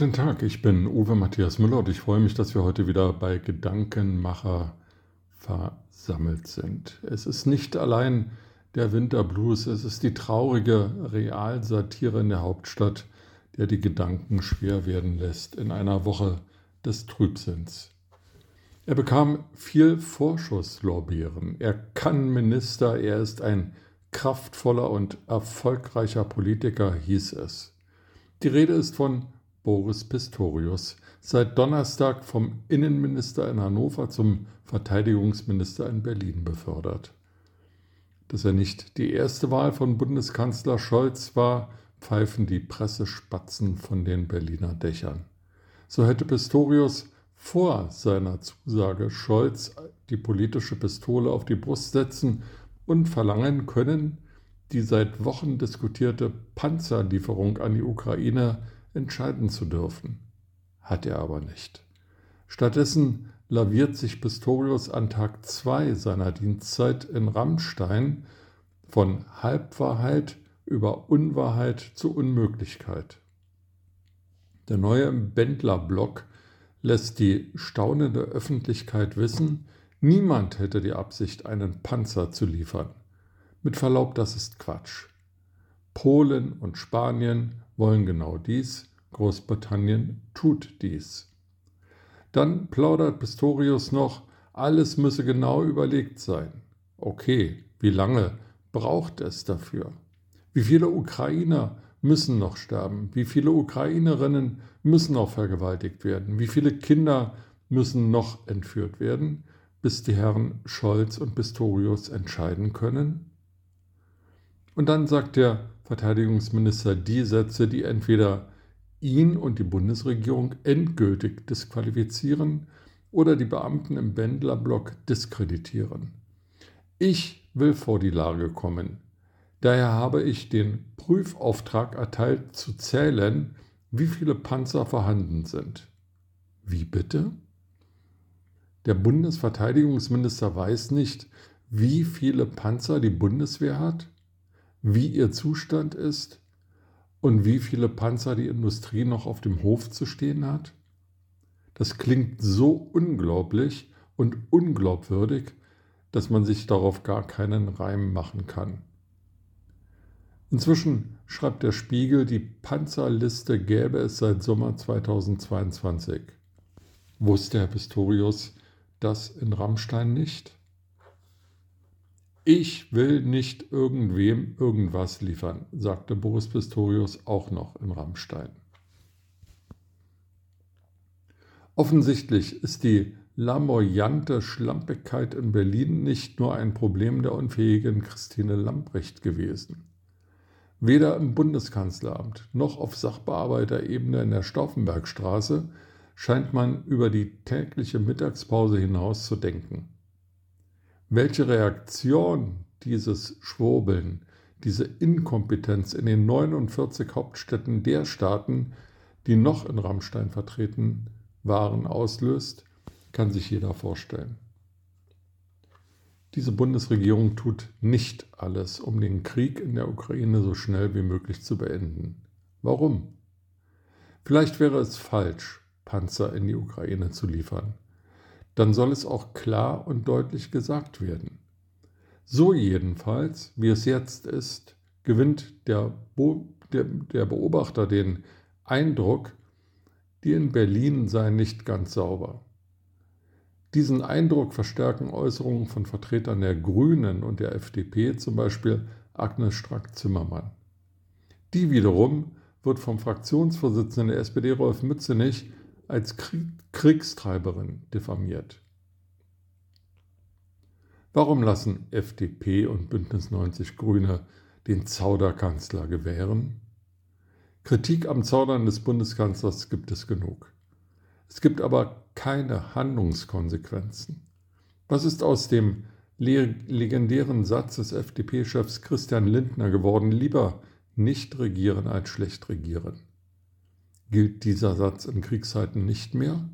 Guten Tag, ich bin Uwe Matthias Müller und ich freue mich, dass wir heute wieder bei Gedankenmacher versammelt sind. Es ist nicht allein der Winterblues, es ist die traurige Realsatire in der Hauptstadt, der die Gedanken schwer werden lässt in einer Woche des Trübsinns. Er bekam viel Vorschusslorbeeren. Er kann Minister, er ist ein kraftvoller und erfolgreicher Politiker, hieß es. Die Rede ist von Boris Pistorius, seit Donnerstag vom Innenminister in Hannover zum Verteidigungsminister in Berlin befördert. Dass er nicht die erste Wahl von Bundeskanzler Scholz war, pfeifen die Pressespatzen von den Berliner Dächern. So hätte Pistorius vor seiner Zusage Scholz die politische Pistole auf die Brust setzen und verlangen können, die seit Wochen diskutierte Panzerlieferung an die Ukraine entscheiden zu dürfen. Hat er aber nicht. Stattdessen laviert sich Pistorius an Tag 2 seiner Dienstzeit in Rammstein von Halbwahrheit über Unwahrheit zu Unmöglichkeit. Der neue Bändler-Block lässt die staunende Öffentlichkeit wissen, niemand hätte die Absicht, einen Panzer zu liefern. Mit Verlaub, das ist Quatsch. Polen und Spanien wollen genau dies, Großbritannien tut dies. Dann plaudert Pistorius noch, alles müsse genau überlegt sein. Okay, wie lange braucht es dafür? Wie viele Ukrainer müssen noch sterben? Wie viele Ukrainerinnen müssen noch vergewaltigt werden? Wie viele Kinder müssen noch entführt werden, bis die Herren Scholz und Pistorius entscheiden können? Und dann sagt der Verteidigungsminister die Sätze, die entweder ihn und die Bundesregierung endgültig disqualifizieren oder die Beamten im Bändlerblock diskreditieren. Ich will vor die Lage kommen. Daher habe ich den Prüfauftrag erteilt, zu zählen, wie viele Panzer vorhanden sind. Wie bitte? Der Bundesverteidigungsminister weiß nicht, wie viele Panzer die Bundeswehr hat, wie ihr Zustand ist und wie viele Panzer die Industrie noch auf dem Hof zu stehen hat? Das klingt so unglaublich und unglaubwürdig, dass man sich darauf gar keinen Reim machen kann. Inzwischen schreibt der Spiegel, die Panzerliste gäbe es seit Sommer 2022. Wusste Herr Pistorius das in Rammstein nicht? Ich will nicht irgendwem irgendwas liefern, sagte Boris Pistorius auch noch in Rammstein. Offensichtlich ist die lamoyante Schlampigkeit in Berlin nicht nur ein Problem der unfähigen Christine Lambrecht gewesen. Weder im Bundeskanzleramt noch auf Sachbearbeiterebene in der Stauffenbergstraße scheint man über die tägliche Mittagspause hinaus zu denken. Welche Reaktion dieses Schwurbeln, diese Inkompetenz in den 49 Hauptstädten der Staaten, die noch in Rammstein vertreten waren, auslöst, kann sich jeder vorstellen. Diese Bundesregierung tut nicht alles, um den Krieg in der Ukraine so schnell wie möglich zu beenden. Warum? Vielleicht wäre es falsch, Panzer in die Ukraine zu liefern dann soll es auch klar und deutlich gesagt werden. So jedenfalls, wie es jetzt ist, gewinnt der, Bo der, der Beobachter den Eindruck, die in Berlin seien nicht ganz sauber. Diesen Eindruck verstärken Äußerungen von Vertretern der Grünen und der FDP, zum Beispiel Agnes Strack-Zimmermann. Die wiederum wird vom Fraktionsvorsitzenden der SPD Rolf Mützenich als Kriegstreiberin diffamiert. Warum lassen FDP und Bündnis 90 Grüne den Zauderkanzler gewähren? Kritik am Zaudern des Bundeskanzlers gibt es genug. Es gibt aber keine Handlungskonsequenzen. Was ist aus dem legendären Satz des FDP-Chefs Christian Lindner geworden, lieber nicht regieren als schlecht regieren? Gilt dieser Satz in Kriegszeiten nicht mehr?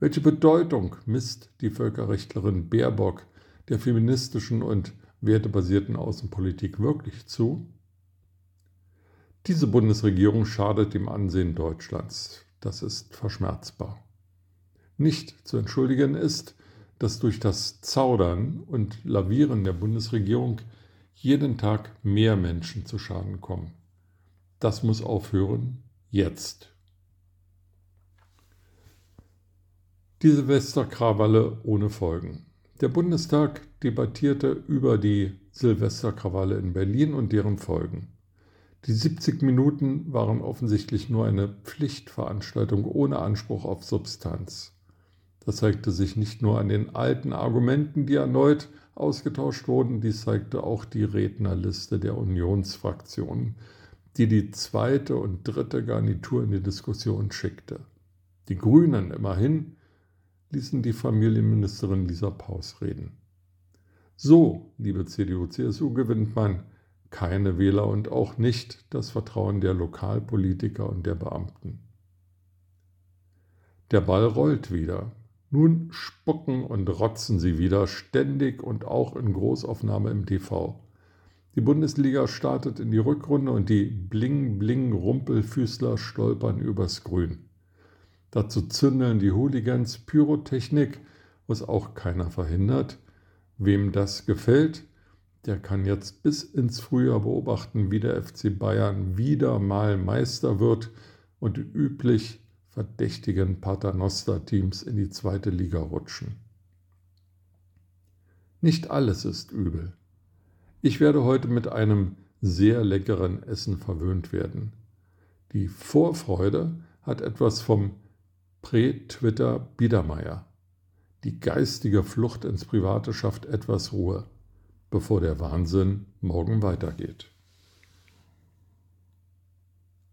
Welche Bedeutung misst die Völkerrechtlerin Baerbock der feministischen und wertebasierten Außenpolitik wirklich zu? Diese Bundesregierung schadet dem Ansehen Deutschlands. das ist verschmerzbar. Nicht zu entschuldigen ist, dass durch das Zaudern und Lavieren der Bundesregierung jeden Tag mehr Menschen zu Schaden kommen. Das muss aufhören, jetzt. Die Silvesterkrawalle ohne Folgen. Der Bundestag debattierte über die Silvesterkrawalle in Berlin und deren Folgen. Die 70 Minuten waren offensichtlich nur eine Pflichtveranstaltung ohne Anspruch auf Substanz. Das zeigte sich nicht nur an den alten Argumenten, die erneut ausgetauscht wurden, dies zeigte auch die Rednerliste der Unionsfraktionen, die die zweite und dritte Garnitur in die Diskussion schickte. Die Grünen immerhin ließen die Familienministerin Lisa Paus reden. So, liebe CDU-CSU, gewinnt man keine Wähler und auch nicht das Vertrauen der Lokalpolitiker und der Beamten. Der Ball rollt wieder. Nun spucken und rotzen sie wieder, ständig und auch in Großaufnahme im TV. Die Bundesliga startet in die Rückrunde und die Bling-Bling-Rumpelfüßler stolpern übers Grün. Dazu zündeln die Hooligans Pyrotechnik, was auch keiner verhindert. Wem das gefällt, der kann jetzt bis ins Frühjahr beobachten, wie der FC Bayern wieder mal Meister wird und die üblich verdächtigen Paternoster-Teams in die zweite Liga rutschen. Nicht alles ist übel. Ich werde heute mit einem sehr leckeren Essen verwöhnt werden. Die Vorfreude hat etwas vom Prä-Twitter Biedermeier. Die geistige Flucht ins Private schafft etwas Ruhe, bevor der Wahnsinn morgen weitergeht.